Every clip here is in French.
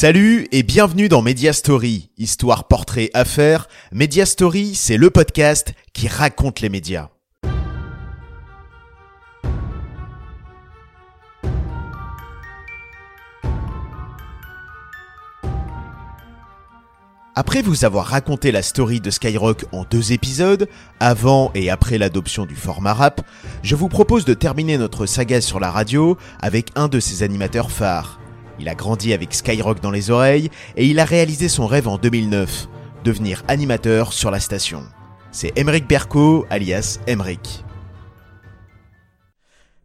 Salut et bienvenue dans Media Story, histoire, portrait, affaires. Media Story, c'est le podcast qui raconte les médias. Après vous avoir raconté la story de Skyrock en deux épisodes, avant et après l'adoption du format rap, je vous propose de terminer notre saga sur la radio avec un de ses animateurs phares. Il a grandi avec Skyrock dans les oreilles et il a réalisé son rêve en 2009, devenir animateur sur la station. C'est Emeric Berco, alias Emeric.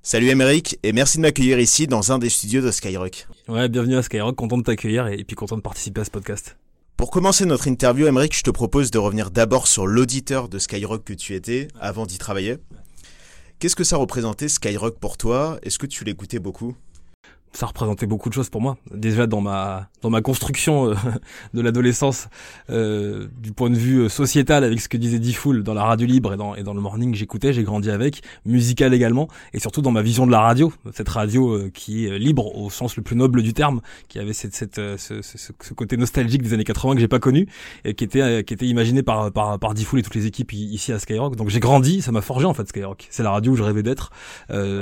Salut Emeric et merci de m'accueillir ici dans un des studios de Skyrock. Ouais, bienvenue à Skyrock, content de t'accueillir et, puis content de participer à ce podcast. Pour commencer notre interview, Emeric, je te propose de revenir d'abord sur l'auditeur de Skyrock que tu étais avant d'y travailler. Qu'est-ce que ça représentait Skyrock pour toi? Est-ce que tu l'écoutais beaucoup? Ça représentait beaucoup de choses pour moi. Déjà dans ma dans ma construction euh, de l'adolescence, euh, du point de vue euh, sociétal, avec ce que disait Diffoul dans la radio libre et dans et dans le morning, j'écoutais, j'ai grandi avec, musical également, et surtout dans ma vision de la radio, cette radio euh, qui est libre au sens le plus noble du terme, qui avait cette, cette ce, ce, ce, côté nostalgique des années 80 que j'ai pas connu et qui était qui était imaginé par par par Diffoul et toutes les équipes ici à Skyrock. Donc j'ai grandi, ça m'a forgé en fait Skyrock. C'est la radio où je rêvais d'être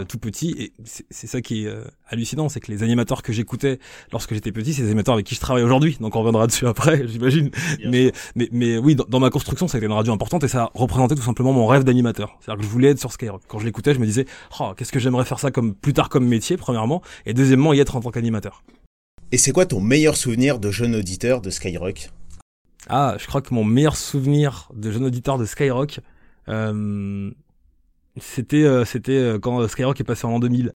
tout petit, et c'est ça qui est hallucinant, c'est que les animateurs que j'écoutais lorsque j'étais petit, c'est les avec qui je travaille aujourd'hui. Donc on reviendra dessus après, j'imagine. Mais, mais, mais oui, dans, ma construction, ça a été une radio importante et ça représentait tout simplement mon rêve d'animateur. C'est-à-dire que je voulais être sur Skyrock. Quand je l'écoutais, je me disais, oh, qu'est-ce que j'aimerais faire ça comme plus tard comme métier, premièrement, et deuxièmement, y être en tant qu'animateur. Et c'est quoi ton meilleur souvenir de jeune auditeur de Skyrock? Ah, je crois que mon meilleur souvenir de jeune auditeur de Skyrock, euh, c'était euh, c'était euh, quand Skyrock est passé en l'an 2000.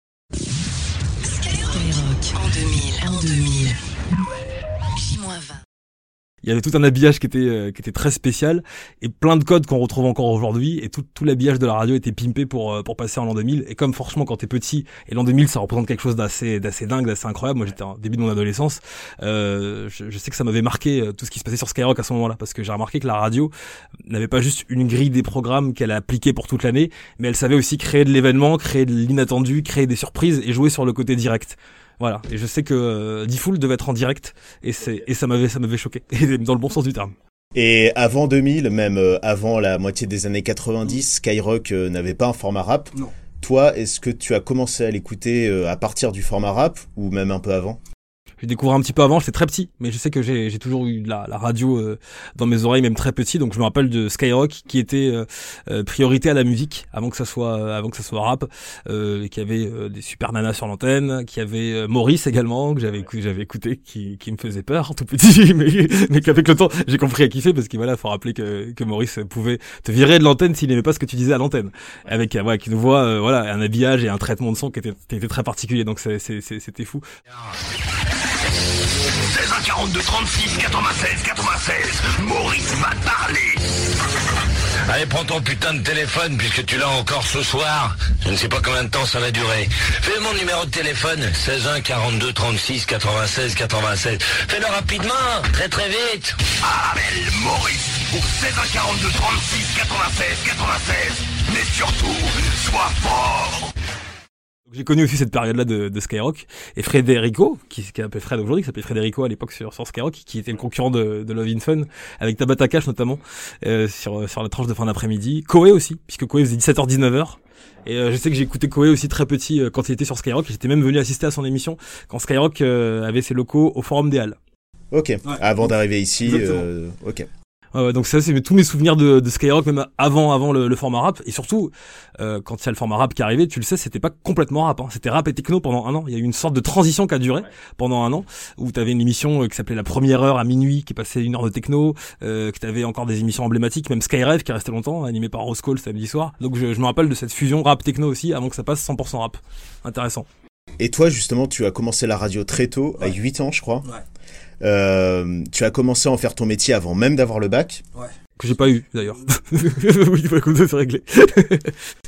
Il y avait tout un habillage qui était euh, qui était très spécial et plein de codes qu'on retrouve encore aujourd'hui et tout, tout l'habillage de la radio était pimpé pour euh, pour passer en l'an 2000 et comme franchement quand t'es petit et l'an 2000 ça représente quelque chose d'assez d'assez dingue d'assez incroyable. Moi j'étais en début de mon adolescence euh, je, je, sais que ça m'avait marqué euh, tout ce qui se passait sur Skyrock à ce moment-là parce que j'ai remarqué que la radio n'avait pas juste une grille des programmes qu'elle a appliqué pour toute l'année mais elle savait aussi créer de l'événement créer de l'inattendu créer des surprises et jouer sur le côté direct voilà. Et je sais que euh, Diffoul devait être en direct et c'est et ça m'avait ça m'avait choqué dans le bon sens du terme. Et avant 2000, même euh, avant la moitié des années 90, Skyrock euh, n'avait pas un format rap. Non. Toi, est-ce que tu as commencé à l'écouter à partir du format rap ou même un peu avant? J'ai découvert un petit peu avant, j'étais très petit, mais je sais que j'ai toujours eu la, la radio euh, dans mes oreilles, même très petit. Donc je me rappelle de Skyrock qui était euh, euh, priorité à la musique avant que ça soit avant que ça soit rap, qui avait des super nanas sur l'antenne, qui avait Maurice également que j'avais j'avais écouté, qui, qui me faisait peur tout petit, mais mais qu'avec le temps j'ai compris à kiffer parce qu'il voilà, faut rappeler que que Maurice pouvait te virer de l'antenne s'il n'aimait pas ce que tu disais à l'antenne, avec ouais, qui nous voit voilà un habillage et un traitement de son qui était, qui était très particulier. Donc c'était fou. 16 1 42 36 96 96 Maurice va parler Allez, prends ton putain de téléphone puisque tu l'as encore ce soir. Je ne sais pas combien de temps ça va durer. Fais mon numéro de téléphone 16 1 42 36 96 96. Fais-le rapidement, très très vite. Appelle Maurice pour 16 1 42 36 96 96. Mais surtout, sois fort. J'ai connu aussi cette période-là de, de, Skyrock et Frédérico, qui, appelé Fred aujourd'hui, qui s'appelait Frédérico à l'époque sur, sur, Skyrock, qui était le concurrent de, de Love in Fun avec Tabata Cash notamment euh, sur sur la tranche de fin d'après-midi. Koé aussi, puisque Koé faisait 17h 19h. Et euh, je sais que j'ai écouté Koé aussi très petit euh, quand il était sur Skyrock. J'étais même venu assister à son émission quand Skyrock euh, avait ses locaux au Forum des Halles. Ok. Ouais. Avant d'arriver ici. ok. Ouais, donc ça c'est tous mes souvenirs de, de, Skyrock même avant avant le, le format rap et surtout euh, quand il y a le format rap qui arrivait tu le sais c'était pas complètement rap hein. c'était rap et techno pendant un an il y a eu une sorte de transition qui a duré ouais. pendant un an où tu avais une émission euh, qui s'appelait la première heure à minuit qui passait une heure de techno euh, que tu avais encore des émissions emblématiques même Skyrev qui restait longtemps animé par Rose Cole samedi soir donc je, je me rappelle de cette fusion rap techno aussi avant que ça passe 100% rap intéressant et toi justement tu as commencé la radio très tôt ouais. à 8 ans je crois ouais. Euh, tu as commencé à en faire ton métier avant même d'avoir le bac. Ouais. Que j'ai pas eu d'ailleurs. oui, bah, écoute, c'est réglé.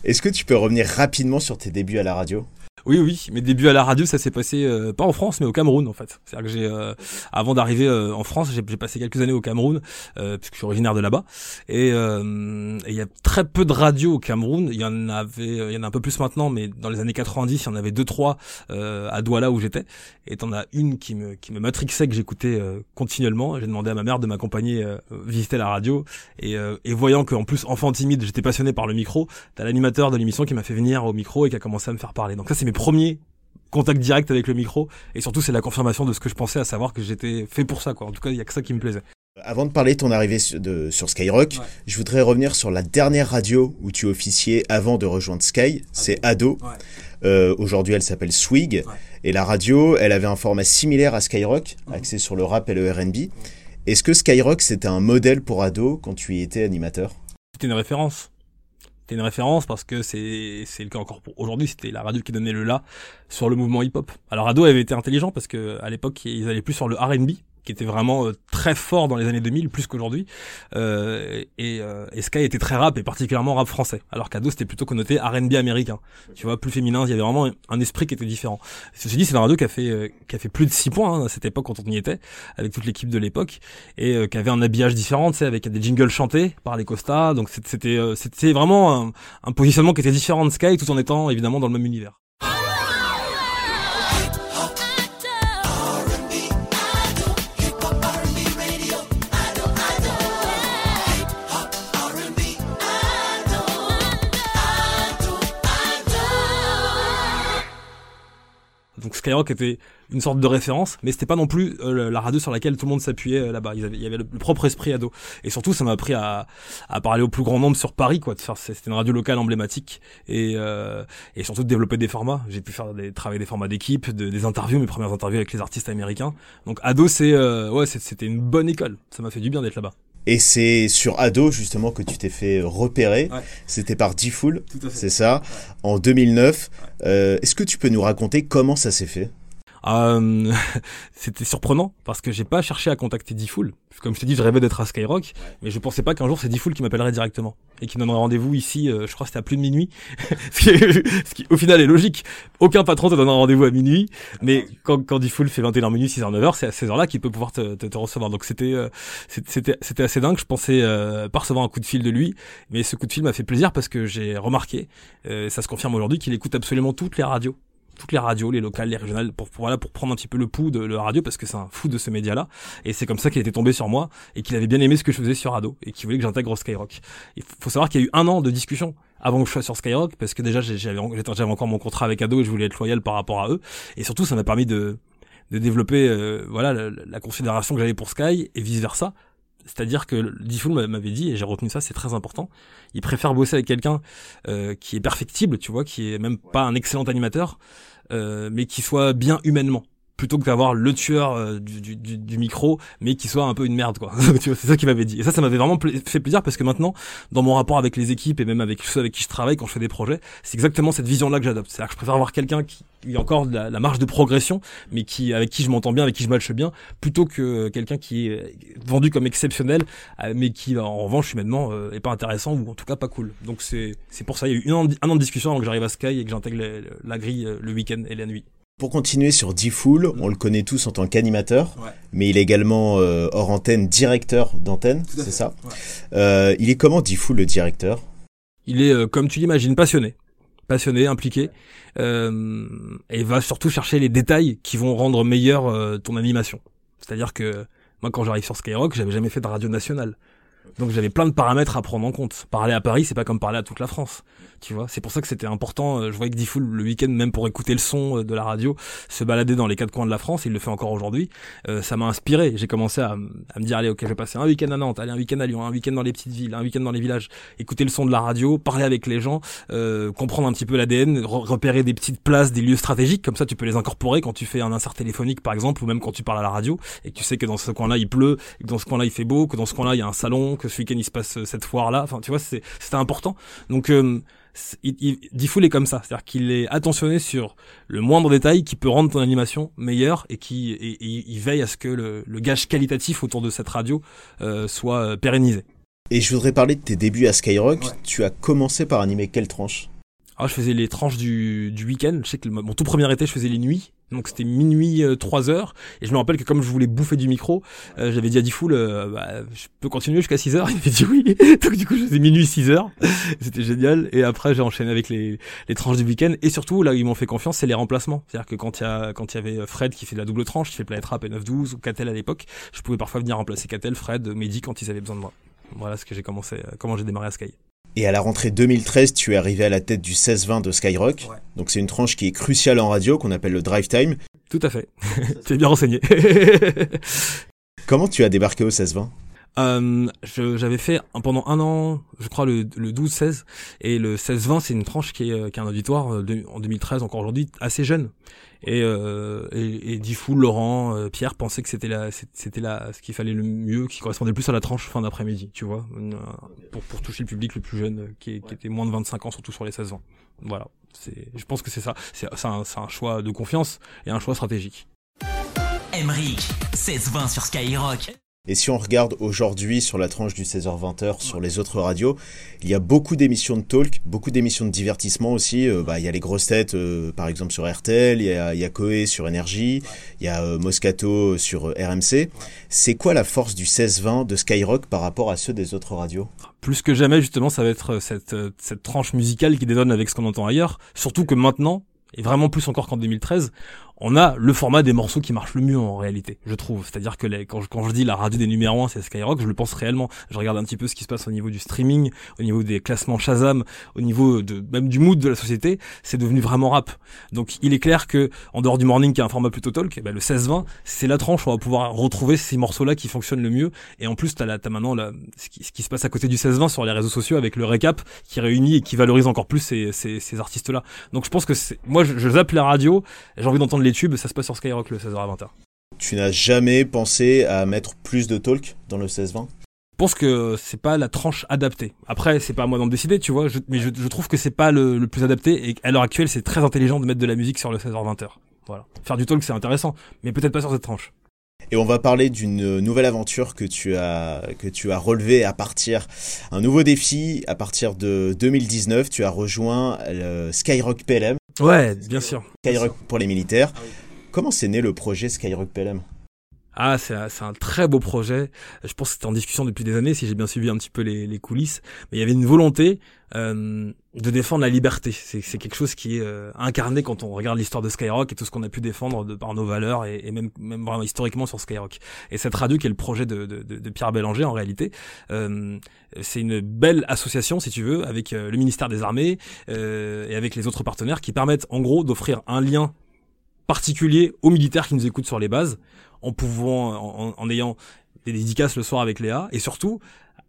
Est-ce que tu peux revenir rapidement sur tes débuts à la radio? Oui, oui, mes débuts à la radio, ça s'est passé euh, pas en France, mais au Cameroun en fait. C'est-à-dire que j'ai, euh, avant d'arriver euh, en France, j'ai passé quelques années au Cameroun, puisque je suis originaire de là-bas, et il y a très peu de radios au Cameroun. Il y en avait, il y en a un peu plus maintenant, mais dans les années 90, il y en avait deux, trois à Douala où j'étais, et t'en as une qui me qui me matrixait que j'écoutais continuellement. J'ai demandé à ma mère de m'accompagner visiter la radio, et, et voyant qu'en plus enfant timide, j'étais passionné par le micro, t'as l'animateur de l'émission qui m'a fait venir au micro et qui a commencé à me faire parler. Donc ça, c'est premiers contacts directs avec le micro. Et surtout, c'est la confirmation de ce que je pensais, à savoir que j'étais fait pour ça. Quoi. En tout cas, il y a que ça qui me plaisait. Avant de parler de ton arrivée sur, Skyrock, je voudrais revenir sur la dernière radio où tu officiais avant de rejoindre Sky. C'est Ado. Euh, aujourd'hui, elle s'appelle Swig. Et la radio, elle avait un format similaire à Skyrock, axé sur le rap et le RB. Est-ce que Skyrock, c'était un modèle pour Ado quand tu y étais animateur? C'était une référence c'était une référence parce que c'est c'est le cas encore pour aujourd'hui c'était la radio qui donnait le là sur le mouvement hip hop alors Ado avait été intelligent parce que à l'époque ils allaient plus sur le R&B qui était vraiment euh, très fort dans les années 2000, plus qu'aujourd'hui. Euh, et, euh, et, Sky était très rap et particulièrement rap français, alors qu'Ado c'était plutôt connoté R&B américain. Tu vois, plus féminin. Il y avait vraiment un esprit qui était différent. Ceci dit, c'est un radio qui a fait euh, qui a fait plus de 6 points hein, à cette époque quand on y était, avec toute l'équipe de l'époque, et euh, qui avait un habillage différent, tu sais, avec des jingles chantés par les Costa. Donc c'était c'était vraiment un, un positionnement qui était différent de Sky, tout en étant évidemment dans le même univers. Skyrock était une sorte de référence, mais c'était pas non plus euh, la radio sur laquelle tout le monde s'appuyait euh, là-bas. Il y avait le, propre esprit ado. Et surtout, ça m'a appris à, à, parler au plus grand nombre sur Paris, quoi. C'était une radio locale emblématique et, euh, et surtout de développer des formats. J'ai pu faire des travailler des formats d'équipe, de, des interviews, mes premières interviews avec les artistes américains. Donc ado, c'est ouais, c'était une bonne école. Ça m'a fait du bien d'être là-bas. Et c'est sur Ado justement que tu t'es fait repérer. C'était par D-Fool, c'est ça, en 2009. Euh, est-ce que tu peux nous raconter comment ça s'est fait? Euh, c'était surprenant parce que j'ai pas cherché à contacter D-Fool. Comme je t'ai dit, je rêvais d'être à Skyrock, mais je pensais pas qu'un jour c'est D-Fool qui m'appellerait directement et qui me donnerait rendez-vous ici. Euh, je crois que c'était à plus de minuit, ce, qui, au final est logique. Aucun patron te donne un rendez-vous à minuit, mais quand, quand D-Fool fait 21h minuit, 6h 9h, c'est à ces heures-là qu'il peut pouvoir te, te, recevoir. Donc c'était euh, c'était c'était assez dingue. Je pensais euh, pas recevoir un coup de fil de lui, mais ce coup de fil m'a fait plaisir parce que j'ai remarqué, ça se confirme aujourd'hui, qu'il écoute absolument toutes les radios toutes les radios, les locales, les régionales, pour, voilà, pour prendre un petit peu le pouls de la radio, parce que c'est un fou de ce média-là. Et c'est comme ça qu'il était tombé sur moi, et qu'il avait bien aimé ce que je faisais sur Radio, et qu'il voulait que j'intègre Skyrock. Il faut savoir qu'il y a eu un an de discussion avant que je sois sur Skyrock, parce que déjà j'avais encore mon contrat avec Ado et je voulais être loyal par rapport à eux. Et surtout, ça m'a permis de, de développer euh, voilà la, la, considération que j'avais pour Sky et vice versa c'est-à-dire que Diffoul m'avait dit, et j'ai retenu ça, c'est très important, il préfère bosser avec quelqu'un euh, qui est perfectible, tu vois, qui est même pas un excellent animateur, euh, mais qui soit bien humainement plutôt que d'avoir le tueur euh, du, du, du, micro, mais qui soit un peu une merde, quoi. c'est ça qu'il m'avait dit. Et ça, ça m'avait vraiment fait plaisir parce que maintenant, dans mon rapport avec les équipes et même avec ceux avec qui je travaille quand je fais des projets, c'est exactement cette vision-là que j'adopte. C'est-à-dire que je préfère avoir quelqu'un qui a encore la, la, marge de progression, mais qui avec qui je m'entends bien, avec qui je matche bien, plutôt que quelqu'un qui est vendu comme exceptionnel, euh, mais qui en revanche humainement euh, est pas intéressant ou en tout cas pas cool. Donc c'est c'est pour ça. Il y a eu un an, un an de discussion avant que j'arrive à Sky et que j'intègre la grille le week-end et la nuit. Pour continuer sur D-Fool, on le connaît tous en tant qu'animateur, mais il est également euh, hors antenne directeur d'antenne, c'est ça euh, Il est comment D-Fool le directeur? Il est, euh, comme tu l'imagines, passionné. Passionné, impliqué, euh, et va surtout chercher les détails qui vont rendre meilleure ton animation. C'est-à-dire que moi, quand j'arrive sur Skyrock, j'avais jamais fait de radio nationale. Donc j'avais plein de paramètres à prendre en compte. Parler à Paris, c'est pas comme parler à toute la France. Tu vois, c'est pour ça que c'était important. Euh, je voyais que Diffoul le week-end, même pour écouter le son euh, de la radio, se balader dans les quatre coins de la France. Il le fait encore aujourd'hui. Euh, ça m'a inspiré. J'ai commencé à, à, me dire allez, ok, je vais passer un week-end à Nantes, aller un week-end à Lyon, un week-end dans les petites villes, un week-end dans les villages, écouter le son de la radio, parler avec les gens, euh, comprendre un petit peu l'ADN, repérer des petites places, des lieux stratégiques. Comme ça, tu peux les incorporer quand tu fais un insert téléphonique, par exemple, ou même quand tu parles à la radio et que tu sais que dans ce coin-là il pleut, que dans ce coin-là il fait beau, que dans ce coin-là il y a un salon, que ce week-end il se passe cette foire là enfin tu vois c'est c'était important. Donc euh, il, il, est comme ça. C'est-à-dire qu'il est attentionné sur le moindre détail qui peut rendre ton animation meilleure et qui et, il veille à ce que le, le, gage qualitatif autour de cette radio euh, soit euh, pérennisé. Et je voudrais parler de tes débuts à Skyrock. Tu as commencé par animer quelle tranche? Ah, je faisais les tranches du, du week-end. Je sais que mon tout premier été, je faisais les nuits. Donc c'était minuit, 3 euh, heures. Et je me rappelle que comme je voulais bouffer du micro, euh, j'avais dit à Diffoul, euh, bah, je peux continuer jusqu'à 6 heures. Il m'a dit oui. Donc du coup, je faisais minuit, 6 heures. C'était génial. Et après, j'ai enchaîné avec les, les tranches du week-end. Et surtout, là où ils m'ont fait confiance, c'est les remplacements. C'est-à-dire que quand il y a, quand il y avait Fred qui fait de la double tranche, qui fait Planet Rap et 9-12 ou Catel à l'époque, je pouvais parfois venir remplacer Catel, Fred, Mehdi quand ils avaient besoin de moi. Voilà ce que j'ai commencé, comment j'ai démarré à Sky. Et à la rentrée 2013, tu es arrivé à la tête du 16-20 de Skyrock. Donc c'est une tranche qui est cruciale en radio, qu'on appelle le drive time. Tout à fait. tu es bien renseigné. Comment tu as débarqué au 16-20 euh, j'avais fait pendant un an, je crois le, le 12-16 et le 16-20 c'est une tranche qui est, euh, qui est un auditoire euh, en 2013 encore aujourd'hui assez jeune et euh, et, et Diffoul, Laurent, euh, Pierre pensaient que c'était la c'était là ce qu'il fallait le mieux, qui correspondait plus à la tranche fin d'après-midi, tu vois, pour pour toucher le public le plus jeune qui, qui était moins de 25 ans surtout sur les 16 ans. Voilà, c'est je pense que c'est ça, c'est c'est un, un choix de confiance et un choix stratégique. Emric, 16-20 sur Skyrock. Et si on regarde aujourd'hui sur la tranche du 16h-20h sur les autres radios, il y a beaucoup d'émissions de talk, beaucoup d'émissions de divertissement aussi. Euh, bah, il y a les grosses têtes, euh, par exemple sur RTL, il y a, il y a Coé sur Énergie, il y a euh, Moscato sur RMC. C'est quoi la force du 16-20 de Skyrock par rapport à ceux des autres radios? Plus que jamais, justement, ça va être cette, cette tranche musicale qui dédonne avec ce qu'on entend ailleurs. Surtout que maintenant, et vraiment plus encore qu'en 2013, on a le format des morceaux qui marche le mieux en réalité, je trouve. C'est-à-dire que les, quand, je, quand je dis la radio des numéros 1, c'est Skyrock, je le pense réellement. Je regarde un petit peu ce qui se passe au niveau du streaming, au niveau des classements Shazam, au niveau de même du mood de la société, c'est devenu vraiment rap. Donc il est clair que en dehors du morning qui est un format plutôt talk, eh ben, le 16-20, c'est la tranche on va pouvoir retrouver ces morceaux-là qui fonctionnent le mieux. Et en plus, t'as as maintenant là, ce, qui, ce qui se passe à côté du 16-20 sur les réseaux sociaux avec le récap qui réunit et qui valorise encore plus ces, ces, ces artistes-là. Donc je pense que c'est, moi je, je zappe la radio, j'ai envie d'entendre les tubes, ça se passe sur Skyrock le 16h à 20h. Tu n'as jamais pensé à mettre plus de talk dans le 16-20 je pense que c'est pas la tranche adaptée. Après, c'est pas à moi d'en décider, tu vois, mais je, trouve que c'est pas le, plus adapté et à l'heure actuelle, c'est très intelligent de mettre de la musique sur le 16h-20h. Voilà. Faire du talk, c'est intéressant, mais peut-être pas sur cette tranche. Et on va parler d'une nouvelle aventure que tu as que tu as relevé à partir un nouveau défi à partir de 2019. Tu as rejoint le Skyrock PLM. Ouais, bien sûr. Skyrock pour les militaires. Comment s'est né le projet Skyrock PLM ah, c'est un, très beau projet. Je pense que c'était en discussion depuis des années, si j'ai bien suivi un petit peu les, coulisses. Mais il y avait une volonté euh, de défendre la liberté. C'est quelque chose qui est euh, incarné quand on regarde l'histoire de Skyrock et tout ce qu'on a pu défendre de, par nos valeurs et, même, même vraiment historiquement sur Skyrock. Et cette radio qui est le projet de, de, de Pierre Bélanger en réalité, euh, c'est une belle association, si tu veux, avec le ministère des Armées et avec les autres partenaires qui permettent en gros d'offrir un lien particulier aux militaires qui nous écoutent sur les bases, en pouvant, en, ayant des dédicaces le soir avec Léa, et surtout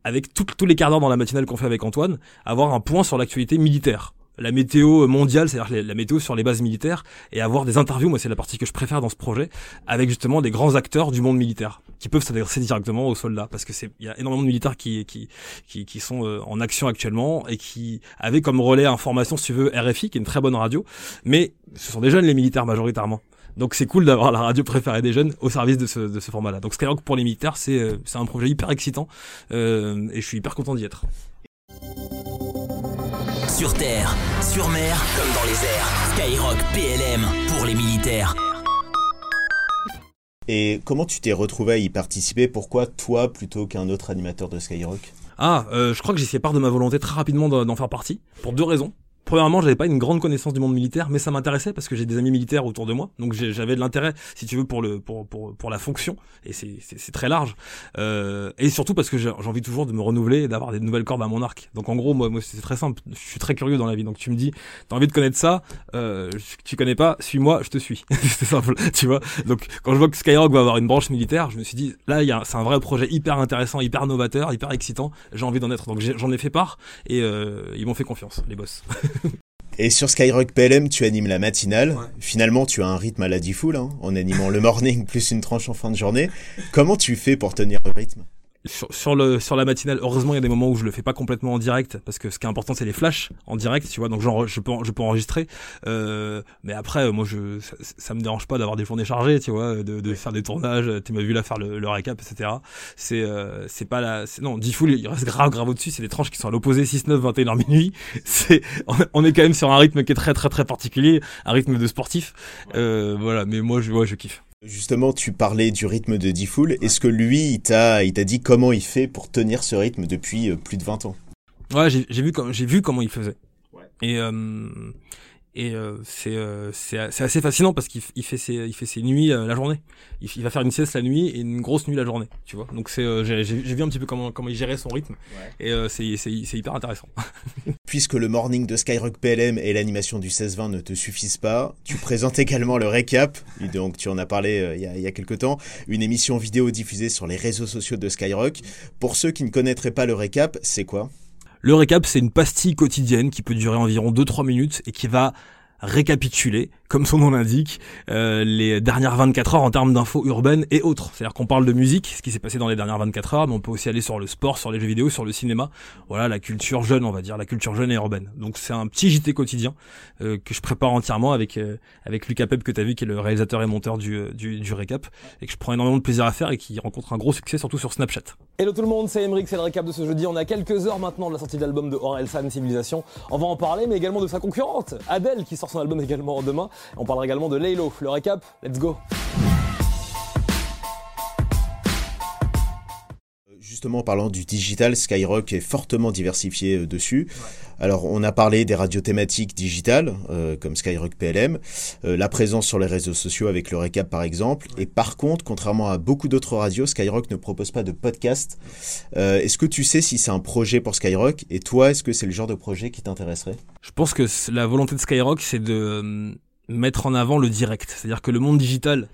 avec tous les quarts d'heure dans la matinale qu'on fait avec Antoine, avoir un point sur l'actualité militaire la météo mondiale, c'est-à-dire la météo sur les bases militaires, et avoir des interviews, moi c'est la partie que je préfère dans ce projet, avec justement des grands acteurs du monde militaire, qui peuvent s'adresser directement aux soldats, parce que c'est il y a énormément de militaires qui qui qui, sont euh, en action actuellement et qui avaient comme relais information, si tu veux, RFI, qui est une très bonne radio, mais ce sont des jeunes les militaires majoritairement. Donc c'est cool d'avoir la radio préférée des jeunes au service de ce, de ce format-là. Donc Skyrock pour les militaires, c'est euh, c'est un projet hyper excitant euh, et je suis hyper content d'y être. Sur terre, sur mer, comme dans les airs. Skyrock PLM pour les militaires. Et comment tu t'es retrouvé à y participer? Pourquoi toi plutôt qu'un autre animateur de Skyrock? Ah, euh, je crois que j'ai fait part de ma volonté très rapidement d'en faire partie, pour deux raisons. Premièrement, j'avais pas une grande connaissance du monde militaire, mais ça m'intéressait parce que j'ai des amis militaires autour de moi, donc j'avais de l'intérêt, si tu veux, pour le pour pour pour la fonction, et c'est c'est très large, euh, et surtout parce que j'ai envie toujours de me renouveler d'avoir des nouvelles cordes à mon arc. Donc en gros, moi, moi c'est très simple, je suis très curieux dans la vie, donc tu me dis, t'as envie de connaître ça, euh, tu connais pas, suis-moi, je te suis, c'est simple, tu vois. Donc quand je vois que Skyrock va avoir une branche militaire, je me suis dit, là, il c'est un vrai projet hyper intéressant, hyper novateur, hyper excitant, j'ai envie d'en être, donc j'en ai, fait part et euh, ils m'ont fait confiance, les boss. Et sur Skyrock PLM, tu animes la matinale. Finalement, tu as un rythme à la hein, en animant le morning plus une tranche en fin de journée. Comment tu fais pour tenir le rythme? Sur, sur, le sur la matinale heureusement il y a des moments où je le fais pas complètement en direct parce que ce qui est important c'est les flashs en direct tu vois donc genre je peux je peux enregistrer. Euh, mais après moi je ça, ça me dérange pas d'avoir des journées chargées tu vois de, de faire des tournages tu m'as vu là faire le, le récap etc c'est euh, c'est pas la non Diffoul il reste grave grave au dessus c'est les tranches qui sont à l'opposé 6 9 21h minuit. C'est on est quand même sur un rythme qui est très très très particulier un rythme de sportif. Euh, voilà mais moi je ouais, je kiffe Justement, tu parlais du rythme de Diffoul. Est-ce que lui, il t'a, il t'a dit comment il fait pour tenir ce rythme depuis euh, plus de 20 ans? Ouais, j'ai, j'ai vu, j'ai vu comment il faisait. Ouais. Et euh, et euh, c'est euh, c'est assez fascinant parce qu'il il fait ses il fait ses nuits euh, la journée. Il, il, va faire une sieste la nuit et une grosse nuit la journée, tu vois. Donc c'est euh, j'ai vu un petit peu comment comment il gérait son rythme ouais. et euh, c'est c'est hyper intéressant. Puisque le morning de Skyrock PLM et l'animation du 16-20 ne te suffisent pas, tu présentes également le récap. Donc tu en as parlé il y a il y a quelques temps, une émission vidéo diffusée sur les réseaux sociaux de Skyrock. Pour ceux qui ne connaîtraient pas le récap, c'est quoi? Le récap, c'est une pastille quotidienne qui peut durer environ 2-3 minutes et qui va récapituler, comme son nom l'indique, euh, les dernières 24 heures en termes d'infos urbaines et autres. C'est-à-dire qu'on parle de musique, ce qui s'est passé dans les dernières 24 heures, mais on peut aussi aller sur le sport, sur les jeux vidéo, sur le cinéma. Voilà, la culture jeune, on va dire, la culture jeune et urbaine. Donc c'est un petit JT quotidien euh, que je prépare entièrement avec euh, avec Lucas Pep que tu as vu, qui est le réalisateur et monteur du, du, du récap, et que je prends énormément de plaisir à faire et qui rencontre un gros succès, surtout sur Snapchat. Hello tout le monde, c'est Emeric, c'est le récap de ce jeudi. On a quelques heures maintenant de la sortie de l'album de Orelsan Civilisation. On va en parler, mais également de sa concurrente, Adèle, qui sort son album également demain. On parlera également de Laylo. Le récap, let's go. Justement, en parlant du digital, Skyrock est fortement diversifié euh, dessus. Ouais. Alors, on a parlé des radios thématiques digitales, euh, comme Skyrock PLM, euh, la présence sur les réseaux sociaux avec le récap par exemple. Ouais. Et par contre, contrairement à beaucoup d'autres radios, Skyrock ne propose pas de podcast. Euh, est-ce que tu sais si c'est un projet pour Skyrock? Et toi, est-ce que c'est le genre de projet qui t'intéresserait? Je pense que la volonté de Skyrock, c'est de euh, mettre en avant le direct. C'est-à-dire que le monde digital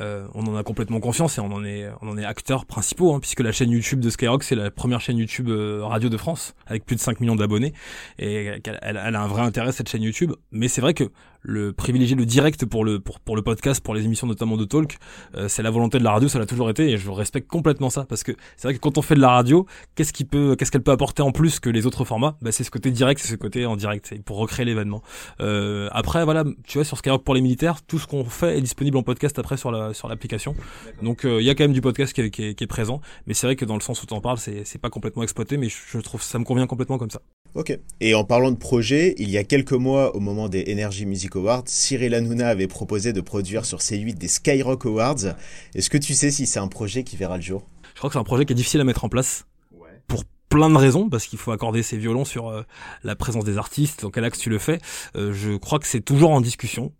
euh, on en a complètement confiance et on en est, on en est acteurs principaux, hein, puisque la chaîne YouTube de Skyrock, c'est la première chaîne YouTube euh, radio de France, avec plus de 5 millions d'abonnés, et elle, elle, a un vrai intérêt cette chaîne YouTube. Mais c'est vrai que le privilégier le direct pour le pour, pour le podcast, pour les émissions notamment de talk, euh, c'est la volonté de la radio, ça l'a toujours été, et je respecte complètement ça, parce que c'est vrai que quand on fait de la radio, qu'est-ce qui peut, qu'est-ce qu'elle peut apporter en plus que les autres formats? Bah, c'est ce côté direct, c'est ce côté en direct, pour recréer l'événement. Euh, après, voilà, tu vois, sur Skyrock pour les militaires, tout ce qu'on fait est disponible en podcast après sur la sur l'application. Donc il euh, y a quand même du podcast qui est, qui est, qui est présent, mais c'est vrai que dans le sens où tu en parles, c'est pas complètement exploité, mais je, je trouve ça me convient complètement comme ça. Ok. Et en parlant de projet, il y a quelques mois, au moment des Energy Music Awards, Cyril Hanouna avait proposé de produire sur C8 des Skyrock Awards. Est-ce que tu sais si c'est un projet qui verra le jour? Je crois que c'est un projet qui est difficile à mettre en place. Ouais. Pour plein de raisons parce qu'il faut accorder ses violons sur euh, la présence des artistes dans quel axe tu le fais euh, je crois que c'est toujours en discussion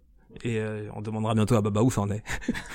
et euh, on demandera bientôt à Baba où ça en est.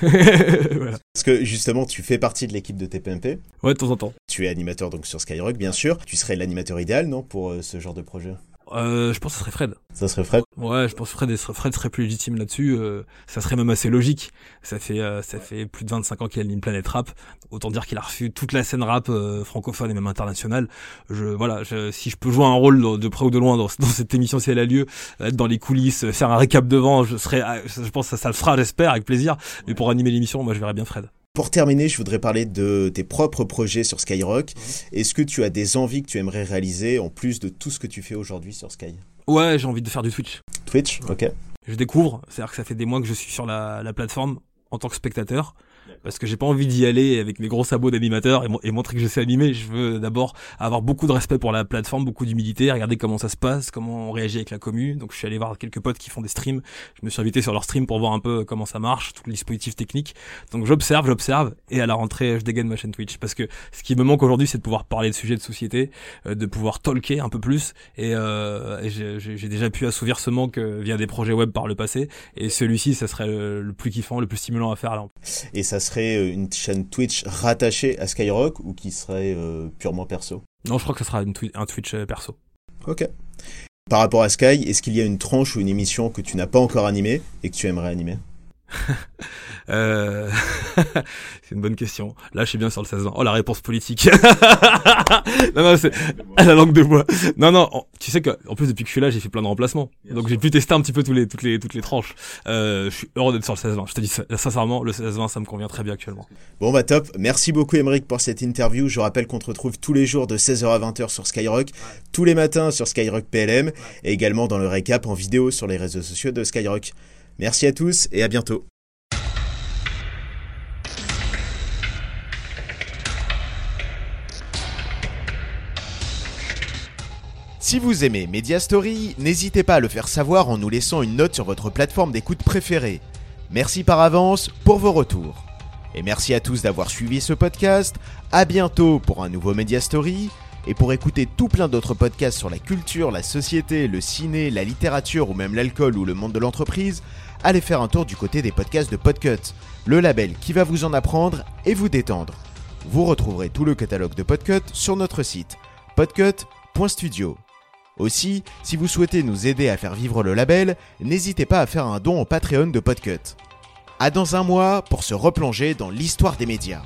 voilà. Parce que justement, tu fais partie de l'équipe de TPMP. Ouais, de temps en temps. Tu es animateur donc sur Skyrock, bien sûr. Tu serais l'animateur idéal, non, pour euh, ce genre de projet? Euh, je pense que ce serait Fred. Ça serait Fred Ouais, je pense que Fred, Fred serait plus légitime là-dessus. Euh, ça serait même assez logique. Ça fait euh, ça fait plus de 25 ans qu'il anime Planète Rap. Autant dire qu'il a reçu toute la scène rap euh, francophone et même internationale. Je voilà, je, si je peux jouer un rôle de, de près ou de loin dans, dans, cette émission si elle a lieu, être dans les coulisses, faire un récap devant, je serais, je pense que ça, ça le fera, j'espère, avec plaisir. Mais pour animer l'émission, moi, je verrais bien Fred. Pour terminer, je voudrais parler de tes propres projets sur Skyrock. Est-ce que tu as des envies que tu aimerais réaliser en plus de tout ce que tu fais aujourd'hui sur Sky? Ouais, j'ai envie de faire du Twitch. Twitch, ok. Je découvre, c'est-à-dire que ça fait des mois que je suis sur la, la plateforme en tant que spectateur parce que j'ai pas envie d'y aller avec mes gros sabots d'animateur et, et, montrer que je sais animer. Je veux d'abord avoir beaucoup de respect pour la plateforme, beaucoup d'humilité, regarder comment ça se passe, comment on réagit avec la commu. Donc je suis allé voir quelques potes qui font des streams. Je me suis invité sur leur stream pour voir un peu comment ça marche, tout le dispositif technique. Donc j'observe, j'observe et à la rentrée je dégaine ma chaîne Twitch parce que ce qui me manque aujourd'hui c'est de pouvoir parler de sujets de société, euh, de pouvoir talker un peu plus et, euh, et j'ai déjà pu assouvir ce manque via des projets web par le passé et celui-ci ça serait le, le, plus kiffant, le plus stimulant à faire là. Et ça serait une chaîne Twitch rattachée à Skyrock ou qui serait euh, purement perso? Non, je crois que ça sera une twi un Twitch euh, perso. Ok. Par rapport à Sky, est-ce qu'il y a une tranche ou une émission que tu n'as pas encore animée et que tu aimerais animer? euh... c'est une bonne question. Là, je suis bien sur le 16 ans. Oh, la réponse politique. non, non, c'est la langue de bois. Non, non. Tu sais que, en plus, depuis que je suis là, j'ai fait plein de remplacements. Donc, j'ai pu tester un petit peu tous les, toutes les, toutes les tranches. Euh, je suis heureux d'être sur le 16-20. Je te dis sincèrement, le 16-20, ça me convient très bien actuellement. Bon, bah, top. Merci beaucoup, Émeric, pour cette interview. Je rappelle qu'on te retrouve tous les jours de 16h à 20h sur Skyrock, tous les matins sur Skyrock PLM, et également dans le récap en vidéo sur les réseaux sociaux de Skyrock. Merci à tous et à bientôt. Si vous aimez Media Story, n'hésitez pas à le faire savoir en nous laissant une note sur votre plateforme d'écoute préférée. Merci par avance pour vos retours. Et merci à tous d'avoir suivi ce podcast. À bientôt pour un nouveau Media Story. Et pour écouter tout plein d'autres podcasts sur la culture, la société, le ciné, la littérature ou même l'alcool ou le monde de l'entreprise, allez faire un tour du côté des podcasts de Podcut, le label qui va vous en apprendre et vous détendre. Vous retrouverez tout le catalogue de Podcut sur notre site podcut.studio. Aussi, si vous souhaitez nous aider à faire vivre le label, n'hésitez pas à faire un don au Patreon de Podcut. À dans un mois pour se replonger dans l'histoire des médias.